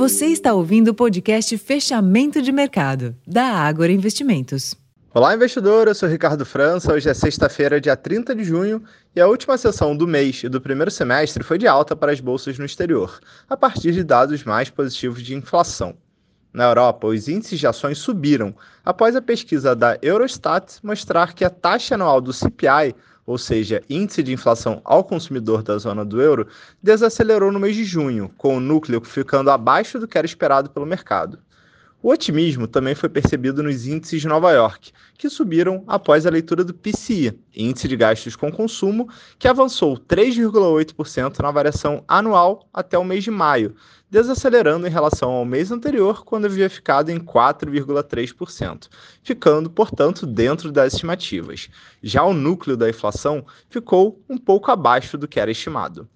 Você está ouvindo o podcast Fechamento de Mercado, da Ágora Investimentos. Olá, investidor. Eu sou Ricardo França. Hoje é sexta-feira, dia 30 de junho, e a última sessão do mês e do primeiro semestre foi de alta para as bolsas no exterior, a partir de dados mais positivos de inflação. Na Europa, os índices de ações subiram após a pesquisa da Eurostat mostrar que a taxa anual do CPI ou seja, índice de inflação ao consumidor da zona do euro, desacelerou no mês de junho, com o núcleo ficando abaixo do que era esperado pelo mercado. O otimismo também foi percebido nos índices de Nova York, que subiram após a leitura do PCI, índice de gastos com consumo, que avançou 3,8% na variação anual até o mês de maio, desacelerando em relação ao mês anterior, quando havia ficado em 4,3%, ficando, portanto, dentro das estimativas. Já o núcleo da inflação ficou um pouco abaixo do que era estimado.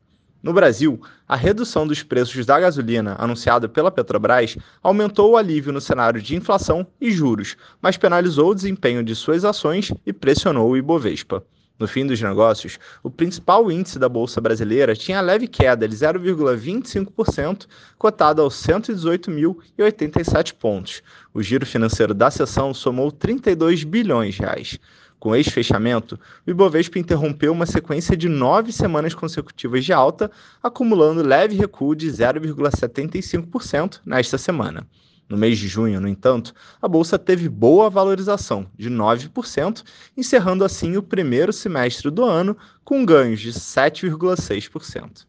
No Brasil, a redução dos preços da gasolina anunciada pela Petrobras aumentou o alívio no cenário de inflação e juros, mas penalizou o desempenho de suas ações e pressionou o Ibovespa. No fim dos negócios, o principal índice da Bolsa Brasileira tinha leve queda de 0,25%, cotado aos 118.087 pontos. O giro financeiro da sessão somou 32 bilhões de reais. Com esse fechamento, o Ibovespa interrompeu uma sequência de nove semanas consecutivas de alta, acumulando leve recuo de 0,75% nesta semana. No mês de junho, no entanto, a bolsa teve boa valorização, de 9%, encerrando assim o primeiro semestre do ano com ganhos de 7,6%.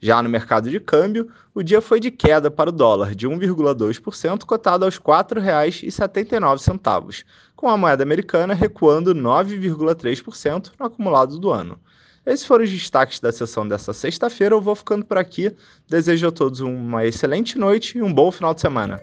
Já no mercado de câmbio, o dia foi de queda para o dólar de 1,2%, cotado aos R$ 4,79, com a moeda americana recuando 9,3% no acumulado do ano. Esses foram os destaques da sessão dessa sexta-feira. Eu vou ficando por aqui. Desejo a todos uma excelente noite e um bom final de semana.